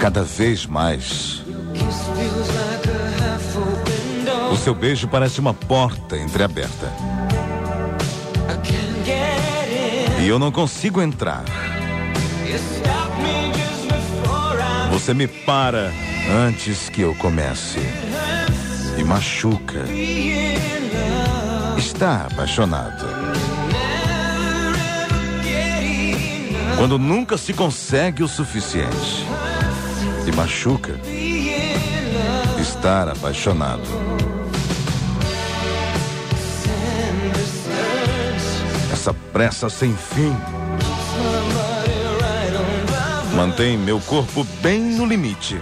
cada vez mais. O seu beijo parece uma porta entreaberta. E eu não consigo entrar. Você me para antes que eu comece. E machuca. Está apaixonado. Quando nunca se consegue o suficiente. E machuca. Estar apaixonado. Essa pressa sem fim mantém meu corpo bem no limite.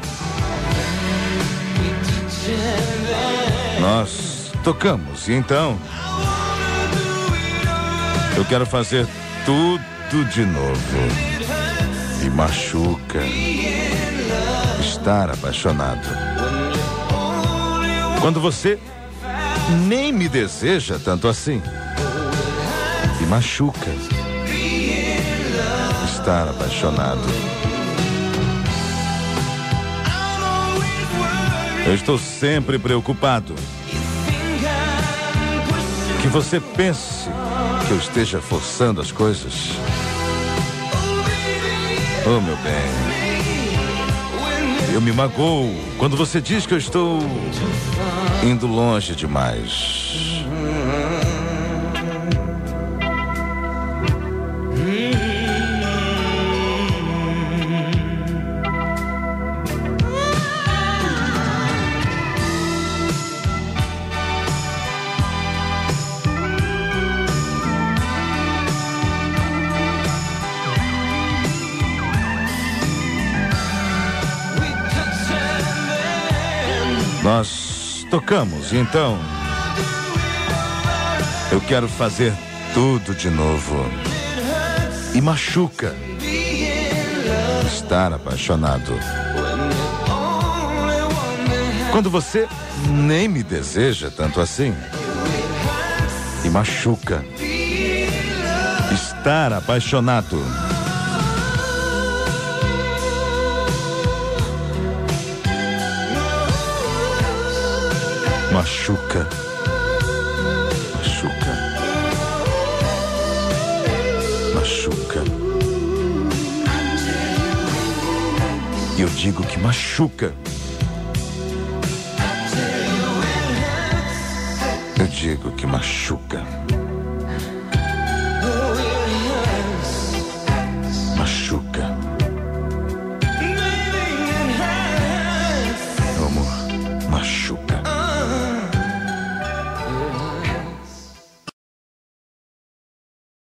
Nós tocamos e então eu quero fazer tudo de novo. E machuca estar apaixonado. Quando você nem me deseja tanto assim. E machuca estar apaixonado. Eu estou sempre preocupado. Que você pense que eu esteja forçando as coisas. Oh, meu bem. Eu me magoo quando você diz que eu estou indo longe demais. Nós tocamos, então. Eu quero fazer tudo de novo. E machuca. Estar apaixonado. Quando você nem me deseja tanto assim. E machuca. Estar apaixonado. Machuca. Machuca. Machuca. E eu digo que machuca. Eu digo que machuca.